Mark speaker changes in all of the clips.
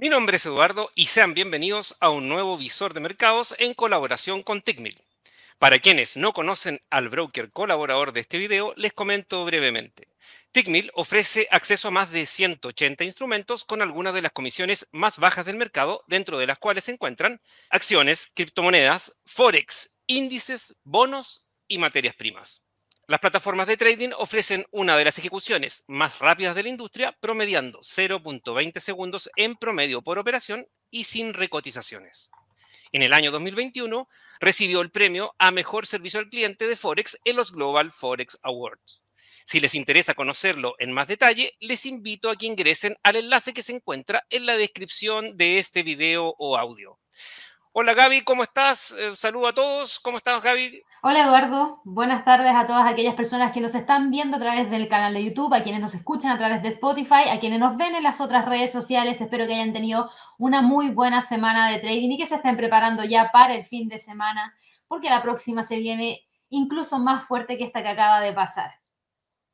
Speaker 1: Mi nombre es Eduardo y sean bienvenidos a un nuevo visor de mercados en colaboración con Tickmill. Para quienes no conocen al broker colaborador de este video, les comento brevemente. Tickmill ofrece acceso a más de 180 instrumentos con algunas de las comisiones más bajas del mercado, dentro de las cuales se encuentran acciones, criptomonedas, forex, índices, bonos y materias primas. Las plataformas de trading ofrecen una de las ejecuciones más rápidas de la industria, promediando 0.20 segundos en promedio por operación y sin recotizaciones. En el año 2021 recibió el premio a Mejor Servicio al Cliente de Forex en los Global Forex Awards. Si les interesa conocerlo en más detalle, les invito a que ingresen al enlace que se encuentra en la descripción de este video o audio. Hola Gaby, ¿cómo estás? Eh, saludo a todos. ¿Cómo estás Gaby?
Speaker 2: Hola Eduardo, buenas tardes a todas aquellas personas que nos están viendo a través del canal de YouTube, a quienes nos escuchan a través de Spotify, a quienes nos ven en las otras redes sociales. Espero que hayan tenido una muy buena semana de trading y que se estén preparando ya para el fin de semana, porque la próxima se viene incluso más fuerte que esta que acaba de pasar.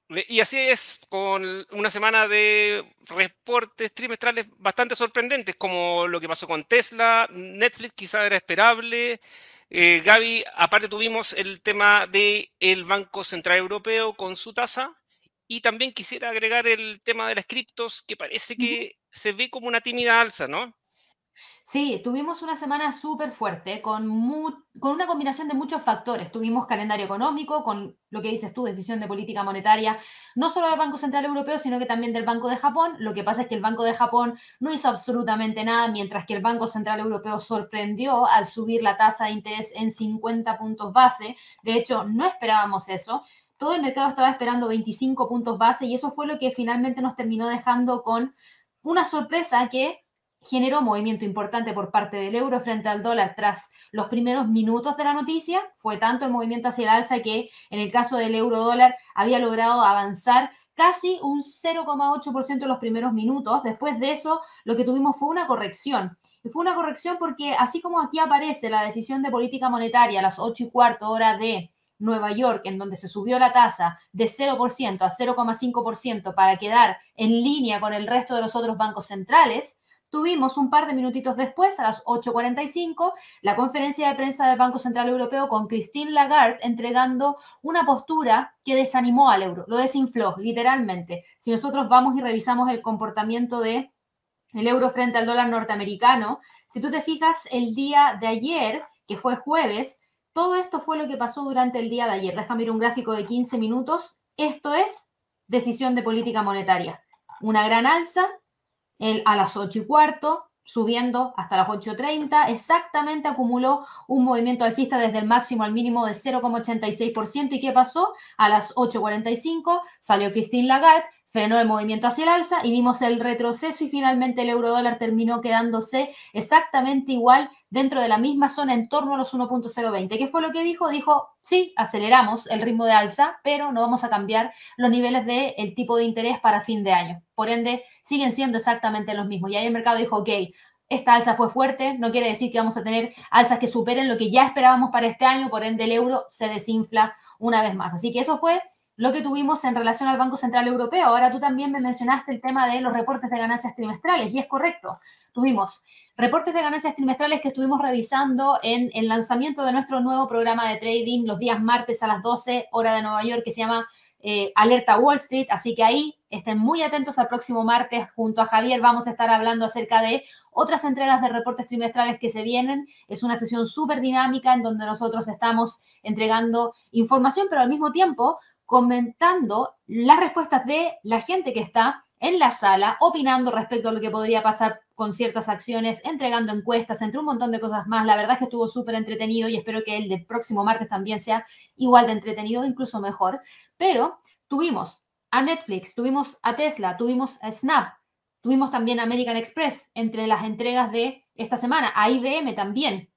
Speaker 1: Y así es, con una semana de reportes trimestrales bastante sorprendentes, como lo que pasó con Tesla, Netflix quizá era esperable. Eh, Gaby, aparte tuvimos el tema del el Banco Central Europeo con su tasa, y también quisiera agregar el tema de las criptos, que parece que se ve como una tímida alza, ¿no?
Speaker 2: Sí, tuvimos una semana súper fuerte con, con una combinación de muchos factores. Tuvimos calendario económico, con lo que dices tú, decisión de política monetaria, no solo del Banco Central Europeo, sino que también del Banco de Japón. Lo que pasa es que el Banco de Japón no hizo absolutamente nada, mientras que el Banco Central Europeo sorprendió al subir la tasa de interés en 50 puntos base. De hecho, no esperábamos eso todo el mercado estaba esperando 25 puntos base y eso fue lo que finalmente nos terminó dejando con una sorpresa que generó movimiento importante por parte del euro frente al dólar tras los primeros minutos de la noticia. Fue tanto el movimiento hacia el alza que en el caso del euro dólar había logrado avanzar casi un 0,8% en los primeros minutos. Después de eso, lo que tuvimos fue una corrección. Y fue una corrección porque así como aquí aparece la decisión de política monetaria a las 8 y cuarto hora de Nueva York, en donde se subió la tasa de 0% a 0,5% para quedar en línea con el resto de los otros bancos centrales, Tuvimos un par de minutitos después, a las 8.45, la conferencia de prensa del Banco Central Europeo con Christine Lagarde entregando una postura que desanimó al euro, lo desinfló, literalmente. Si nosotros vamos y revisamos el comportamiento de el euro frente al dólar norteamericano, si tú te fijas el día de ayer, que fue jueves, todo esto fue lo que pasó durante el día de ayer. Déjame ir un gráfico de 15 minutos. Esto es decisión de política monetaria. Una gran alza, a las 8 y cuarto, subiendo hasta las 8.30, exactamente acumuló un movimiento alcista desde el máximo al mínimo de 0,86%. ¿Y qué pasó? A las 8.45 salió Christine Lagarde, frenó el movimiento hacia el alza y vimos el retroceso y finalmente el euro dólar terminó quedándose exactamente igual dentro de la misma zona en torno a los 1.020. ¿Qué fue lo que dijo? Dijo, sí, aceleramos el ritmo de alza, pero no vamos a cambiar los niveles del el tipo de interés para fin de año. Por ende, siguen siendo exactamente los mismos. Y ahí el mercado dijo, ok, esta alza fue fuerte, no quiere decir que vamos a tener alzas que superen lo que ya esperábamos para este año, por ende el euro se desinfla una vez más. Así que eso fue lo que tuvimos en relación al Banco Central Europeo. Ahora tú también me mencionaste el tema de los reportes de ganancias trimestrales y es correcto. Tuvimos reportes de ganancias trimestrales que estuvimos revisando en el lanzamiento de nuestro nuevo programa de trading los días martes a las 12 hora de Nueva York que se llama eh, Alerta Wall Street. Así que ahí estén muy atentos al próximo martes junto a Javier. Vamos a estar hablando acerca de otras entregas de reportes trimestrales que se vienen. Es una sesión súper dinámica en donde nosotros estamos entregando información, pero al mismo tiempo comentando las respuestas de la gente que está en la sala, opinando respecto a lo que podría pasar con ciertas acciones, entregando encuestas, entre un montón de cosas más. La verdad es que estuvo súper entretenido y espero que el del próximo martes también sea igual de entretenido, incluso mejor. Pero tuvimos a Netflix, tuvimos a Tesla, tuvimos a Snap, tuvimos también a American Express entre las entregas de esta semana, a IBM también.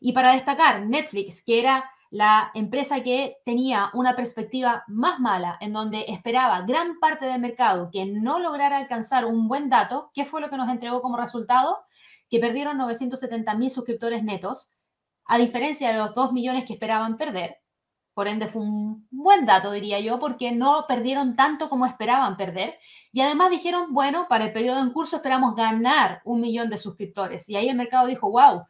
Speaker 2: Y para destacar, Netflix, que era la empresa que tenía una perspectiva más mala, en donde esperaba gran parte del mercado que no lograra alcanzar un buen dato, ¿qué fue lo que nos entregó como resultado? Que perdieron 970 mil suscriptores netos, a diferencia de los 2 millones que esperaban perder. por ende fue un buen dato, diría yo, porque no perdieron tanto como esperaban perder. Y además dijeron, bueno, para el periodo en curso esperamos ganar un millón de suscriptores. Y ahí el mercado dijo, wow,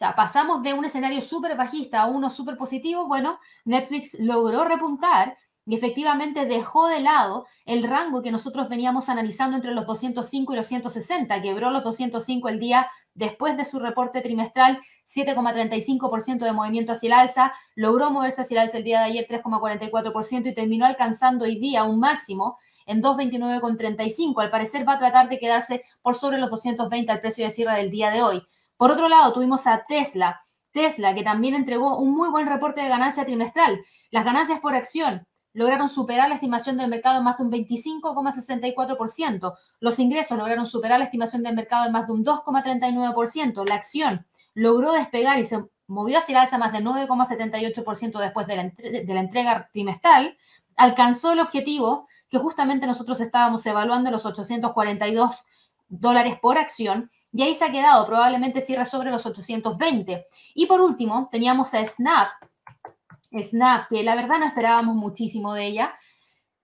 Speaker 2: sea, pasamos de un escenario súper bajista a uno súper positivo. Bueno, Netflix logró repuntar y efectivamente dejó de lado el rango que nosotros veníamos analizando entre los 205 y los 160, quebró los 205 el día después de su reporte trimestral, 7,35% de movimiento hacia el alza, logró moverse hacia el alza el día de ayer 3,44% y terminó alcanzando hoy día un máximo en 229,35. Al parecer va a tratar de quedarse por sobre los 220 al precio de cierre del día de hoy. Por otro lado, tuvimos a Tesla. Tesla, que también entregó un muy buen reporte de ganancia trimestral. Las ganancias por acción lograron superar la estimación del mercado en más de un 25,64%. Los ingresos lograron superar la estimación del mercado en más de un 2,39%. La acción logró despegar y se movió hacia el alza más de 9,78% después de la, de la entrega trimestral. Alcanzó el objetivo que justamente nosotros estábamos evaluando los 842 dólares por acción y ahí se ha quedado, probablemente cierra sobre los 820. Y por último, teníamos a Snap, Snap, que la verdad no esperábamos muchísimo de ella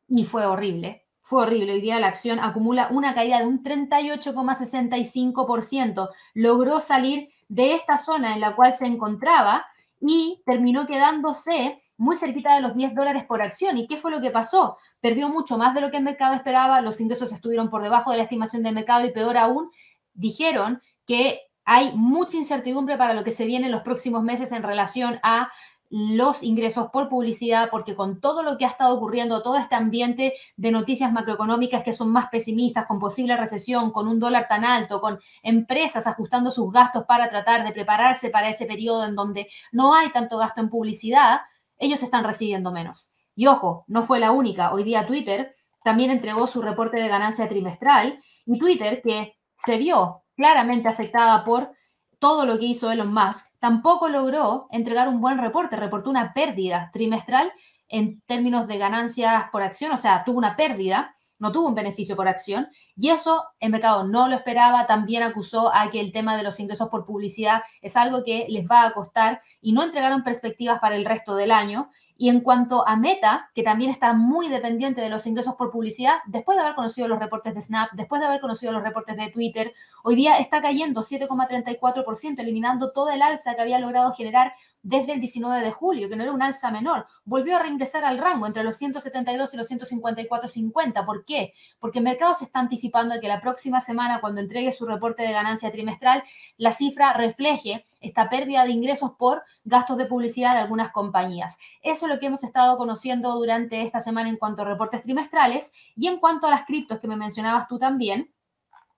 Speaker 2: y fue horrible. Fue horrible. Hoy día la acción acumula una caída de un 38,65%. Logró salir de esta zona en la cual se encontraba y terminó quedándose muy cerquita de los 10 dólares por acción. ¿Y qué fue lo que pasó? Perdió mucho más de lo que el mercado esperaba, los ingresos estuvieron por debajo de la estimación del mercado y peor aún, dijeron que hay mucha incertidumbre para lo que se viene en los próximos meses en relación a los ingresos por publicidad, porque con todo lo que ha estado ocurriendo, todo este ambiente de noticias macroeconómicas que son más pesimistas, con posible recesión, con un dólar tan alto, con empresas ajustando sus gastos para tratar de prepararse para ese periodo en donde no hay tanto gasto en publicidad, ellos están recibiendo menos. Y ojo, no fue la única. Hoy día Twitter también entregó su reporte de ganancia trimestral y Twitter, que se vio claramente afectada por todo lo que hizo Elon Musk, tampoco logró entregar un buen reporte, reportó una pérdida trimestral en términos de ganancias por acción, o sea, tuvo una pérdida, no tuvo un beneficio por acción, y eso el mercado no lo esperaba, también acusó a que el tema de los ingresos por publicidad es algo que les va a costar y no entregaron perspectivas para el resto del año, y en cuanto a Meta, que también está muy dependiente de los ingresos por publicidad, después de haber conocido los reportes de Snap, después de haber conocido los reportes de Twitter, hoy día está cayendo 7,34%, eliminando todo el alza que había logrado generar desde el 19 de julio, que no era un alza menor, volvió a reingresar al rango entre los 172 y los 154.50. ¿Por qué? Porque el mercado se está anticipando a que la próxima semana, cuando entregue su reporte de ganancia trimestral, la cifra refleje esta pérdida de ingresos por gastos de publicidad de algunas compañías. Eso es lo que hemos estado conociendo durante esta semana en cuanto a reportes trimestrales y en cuanto a las criptos que me mencionabas tú también.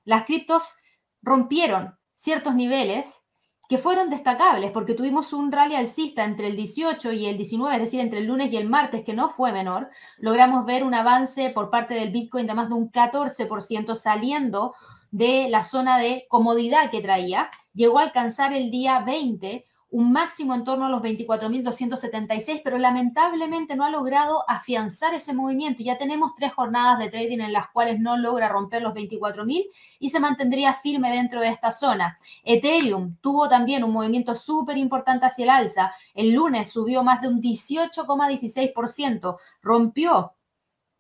Speaker 2: Las criptos rompieron ciertos niveles que fueron destacables porque tuvimos un rally alcista entre el 18 y el 19, es decir, entre el lunes y el martes, que no fue menor. Logramos ver un avance por parte del Bitcoin de más de un 14% saliendo de la zona de comodidad que traía. Llegó a alcanzar el día 20 un máximo en torno a los 24.276, pero lamentablemente no ha logrado afianzar ese movimiento. Ya tenemos tres jornadas de trading en las cuales no logra romper los 24.000 y se mantendría firme dentro de esta zona. Ethereum tuvo también un movimiento súper importante hacia el alza. El lunes subió más de un 18,16%, rompió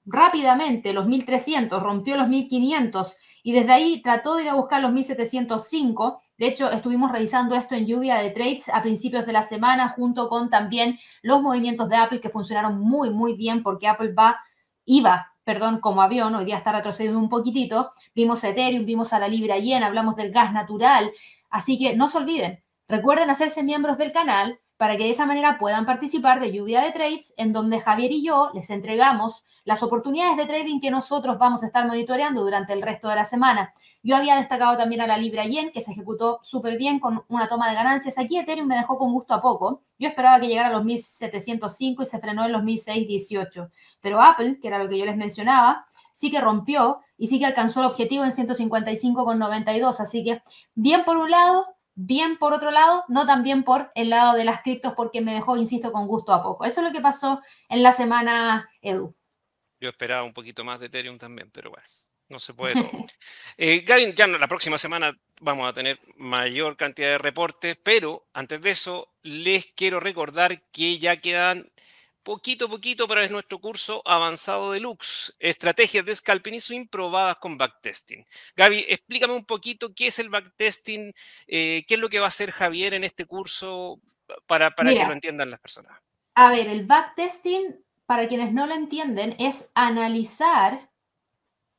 Speaker 2: rápidamente los 1.300, rompió los 1.500 y desde ahí trató de ir a buscar los 1705. De hecho, estuvimos revisando esto en lluvia de trades a principios de la semana, junto con también los movimientos de Apple que funcionaron muy, muy bien porque Apple va, iba, perdón, como avión, hoy día está retrocediendo un poquitito. Vimos a Ethereum, vimos a la Libra Yen, hablamos del gas natural. Así que no se olviden, recuerden hacerse miembros del canal para que de esa manera puedan participar de lluvia de trades, en donde Javier y yo les entregamos las oportunidades de trading que nosotros vamos a estar monitoreando durante el resto de la semana. Yo había destacado también a la Libra Yen, que se ejecutó súper bien con una toma de ganancias. Aquí Ethereum me dejó con gusto a poco. Yo esperaba que llegara a los 1705 y se frenó en los 1618. Pero Apple, que era lo que yo les mencionaba, sí que rompió y sí que alcanzó el objetivo en 155,92. Así que bien por un lado, bien por otro lado, no tan bien por el lado de las criptos porque me dejó, insisto, con gusto a poco. Eso es lo que pasó en la semana, Edu.
Speaker 1: Yo esperaba un poquito más de Ethereum también, pero bueno, no se puede todo. eh, Gavin, ya la próxima semana vamos a tener mayor cantidad de reportes, pero antes de eso les quiero recordar que ya quedan poquito a poquito para nuestro curso avanzado deluxe, estrategias de scalping y swing probadas con backtesting. Gaby, explícame un poquito qué es el backtesting, eh, qué es lo que va a hacer Javier en este curso para, para que lo entiendan las personas.
Speaker 2: A ver, el backtesting, para quienes no lo entienden, es analizar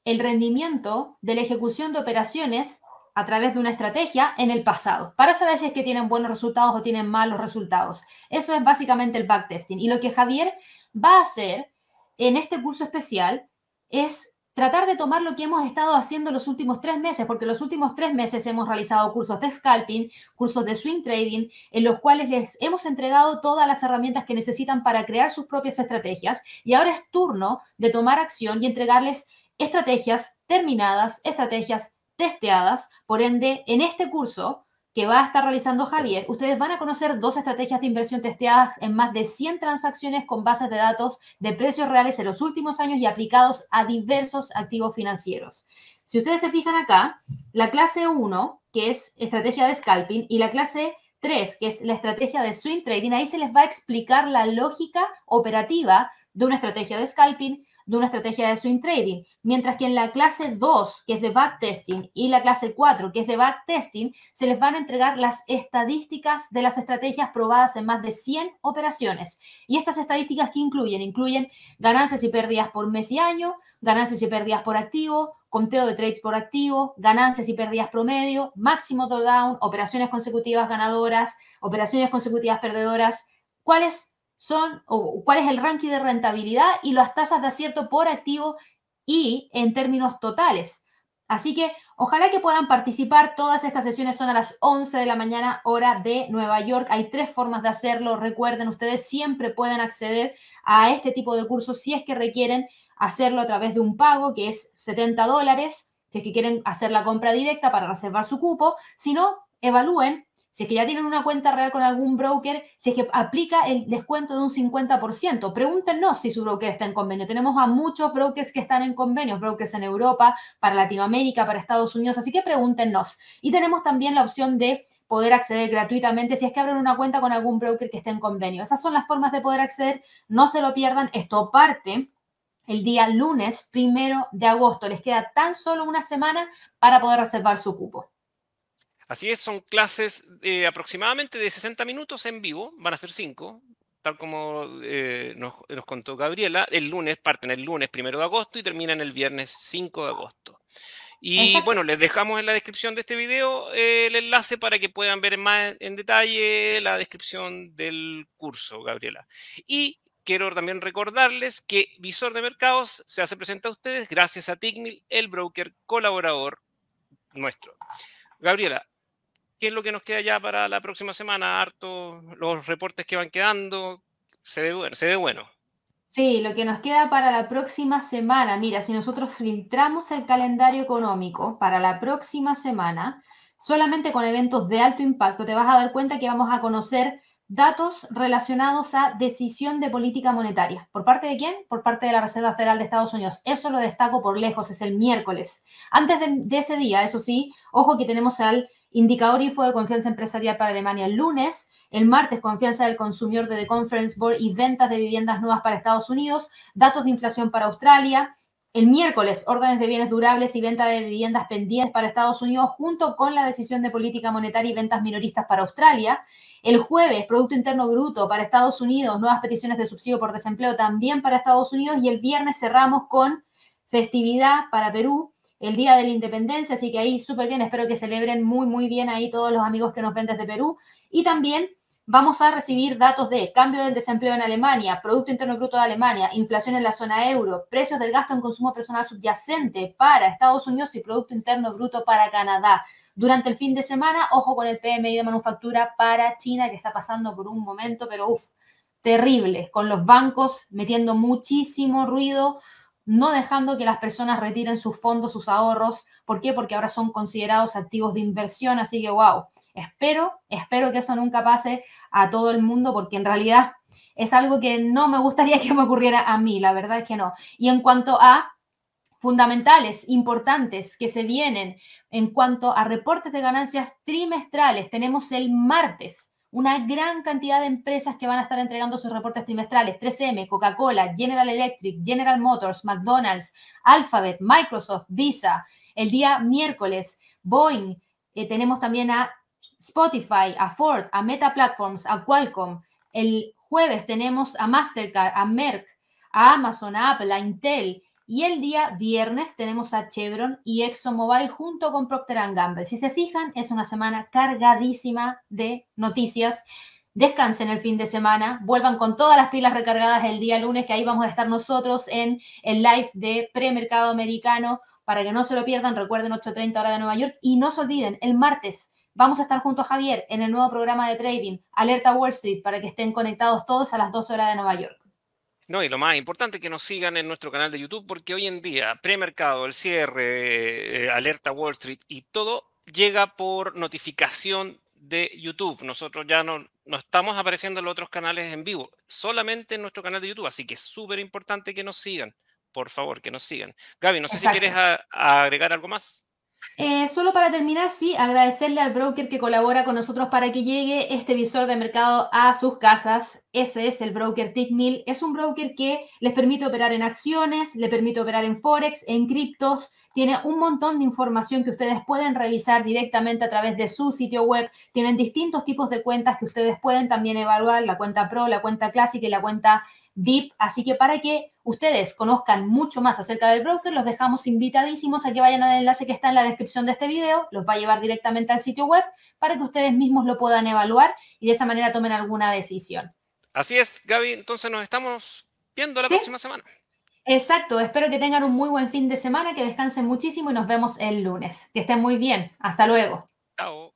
Speaker 2: el rendimiento de la ejecución de operaciones a través de una estrategia en el pasado, para saber si es que tienen buenos resultados o tienen malos resultados. Eso es básicamente el backtesting. Y lo que Javier va a hacer en este curso especial es tratar de tomar lo que hemos estado haciendo los últimos tres meses, porque los últimos tres meses hemos realizado cursos de scalping, cursos de swing trading, en los cuales les hemos entregado todas las herramientas que necesitan para crear sus propias estrategias. Y ahora es turno de tomar acción y entregarles estrategias terminadas, estrategias testeadas. Por ende, en este curso que va a estar realizando Javier, ustedes van a conocer dos estrategias de inversión testeadas en más de 100 transacciones con bases de datos de precios reales en los últimos años y aplicados a diversos activos financieros. Si ustedes se fijan acá, la clase 1, que es estrategia de scalping, y la clase 3, que es la estrategia de swing trading, ahí se les va a explicar la lógica operativa de una estrategia de scalping, de una estrategia de swing trading, mientras que en la clase 2, que es de backtesting, y la clase 4, que es de backtesting, se les van a entregar las estadísticas de las estrategias probadas en más de 100 operaciones. Y estas estadísticas que incluyen, incluyen ganancias y pérdidas por mes y año, ganancias y pérdidas por activo, conteo de trades por activo, ganancias y pérdidas promedio, máximo drawdown, operaciones consecutivas ganadoras, operaciones consecutivas perdedoras, cuáles son, o cuál es el ranking de rentabilidad y las tasas de acierto por activo y en términos totales. Así que ojalá que puedan participar. Todas estas sesiones son a las 11 de la mañana, hora de Nueva York. Hay tres formas de hacerlo. Recuerden, ustedes siempre pueden acceder a este tipo de cursos si es que requieren hacerlo a través de un pago que es 70 dólares. Si es que quieren hacer la compra directa para reservar su cupo. Si no, evalúen si es que ya tienen una cuenta real con algún broker, si es que aplica el descuento de un 50%, pregúntenos si su broker está en convenio. Tenemos a muchos brokers que están en convenio, brokers en Europa, para Latinoamérica, para Estados Unidos, así que pregúntenos. Y tenemos también la opción de poder acceder gratuitamente si es que abren una cuenta con algún broker que esté en convenio. Esas son las formas de poder acceder, no se lo pierdan, esto parte el día lunes primero de agosto. Les queda tan solo una semana para poder reservar su cupo.
Speaker 1: Así es, son clases aproximadamente de 60 minutos en vivo, van a ser 5, tal como eh, nos, contó Gabriela. El lunes, parten el lunes primero de agosto y terminan el viernes 5 de agosto. Y bueno, les dejamos en la descripción de este video eh, el enlace para que puedan ver más en detalle la descripción del curso, Gabriela. Y quiero también recordarles que Visor de Mercados se hace presente a ustedes gracias a Tigmil, el broker colaborador nuestro. Gabriela, ¿Qué es lo que nos queda ya para la próxima semana? Harto los reportes que van quedando. Se ve bueno. Se ve bueno.
Speaker 2: Sí, lo que nos queda para la próxima semana, mira, si nosotros filtramos el calendario económico para la próxima semana, solamente con eventos de alto impacto, te vas a dar cuenta que vamos a conocer datos relacionados a decisión de política monetaria. ¿Por parte de quién? Por parte de la Reserva Federal de Estados Unidos. Eso lo destaco por lejos, es el miércoles. Antes de, de ese día, eso sí, ojo que tenemos al Indicador IFO de confianza empresarial para Alemania el lunes. El martes, confianza del consumidor de The Conference Board y ventas de viviendas nuevas para Estados Unidos. Datos de inflación para Australia. El miércoles, órdenes de bienes durables y venta de viviendas pendientes para Estados Unidos, junto con la decisión de política monetaria y ventas minoristas para Australia. El jueves, Producto Interno Bruto para Estados Unidos, nuevas peticiones de subsidio por desempleo también para Estados Unidos. Y el viernes cerramos con festividad para Perú, el Día de la Independencia, así que ahí súper bien, espero que celebren muy, muy bien ahí todos los amigos que nos ven desde Perú. Y también vamos a recibir datos de cambio del desempleo en Alemania, Producto Interno Bruto de Alemania, inflación en la zona euro, precios del gasto en consumo personal subyacente para Estados Unidos y Producto Interno Bruto para Canadá. Durante el fin de semana, ojo con el PMI de manufactura para China, que está pasando por un momento, pero uff, terrible, con los bancos metiendo muchísimo ruido, no dejando que las personas retiren sus fondos, sus ahorros. ¿Por qué? Porque ahora son considerados activos de inversión, así que wow, espero, espero que eso nunca pase a todo el mundo porque en realidad es algo que no me gustaría que me ocurriera a mí, la verdad es que no. Y en cuanto a fundamentales importantes que se vienen en cuanto a reportes de ganancias trimestrales, tenemos el martes una gran cantidad de empresas que van a estar entregando sus reportes trimestrales. 3M, Coca-Cola, General Electric, General Motors, McDonald's, Alphabet, Microsoft, Visa. El día miércoles, Boeing. Eh, tenemos también a Spotify, a Ford, a Meta Platforms, a Qualcomm. El jueves tenemos a Mastercard, a Merck, a Amazon, a Apple, a Intel. Y el día viernes tenemos a Chevron y ExxonMobil junto con Procter Gamble. Si se fijan, es una semana cargadísima de noticias. Descansen el fin de semana, vuelvan con todas las pilas recargadas el día lunes, que ahí vamos a estar nosotros en el live de premercado americano. Para que no se lo pierdan, recuerden 8.30 hora de Nueva York. Y no se olviden, el martes vamos a estar junto a Javier en el nuevo programa de trading, Alerta Wall Street, para que estén conectados todos a las 12 horas de Nueva York.
Speaker 1: No, y lo más importante que nos sigan en nuestro canal de YouTube, porque hoy en día, premercado, el cierre, eh, alerta Wall Street y todo llega por notificación de YouTube. Nosotros ya no, no estamos apareciendo en los otros canales en vivo, solamente en nuestro canal de YouTube, así que es súper importante que nos sigan. Por favor, que nos sigan. Gaby, no sé si quieres agregar algo más.
Speaker 2: Eh, solo para terminar, sí, agradecerle al broker que colabora con nosotros para que llegue este visor de mercado a sus casas. Ese es el broker Tickmill. Es un broker que les permite operar en acciones, le permite operar en Forex, en criptos. Tiene un montón de información que ustedes pueden revisar directamente a través de su sitio web. Tienen distintos tipos de cuentas que ustedes pueden también evaluar, la cuenta Pro, la cuenta clásica y la cuenta VIP. Así que para que ustedes conozcan mucho más acerca del broker, los dejamos invitadísimos a que vayan al enlace que está en la descripción de este video, los va a llevar directamente al sitio web para que ustedes mismos lo puedan evaluar y de esa manera tomen alguna decisión.
Speaker 1: Así es, Gaby, entonces nos estamos viendo la próxima semana.
Speaker 2: Exacto, espero que tengan un muy buen fin de semana, que descansen muchísimo y nos vemos el lunes. Que estén muy bien. Hasta luego.
Speaker 1: Chao.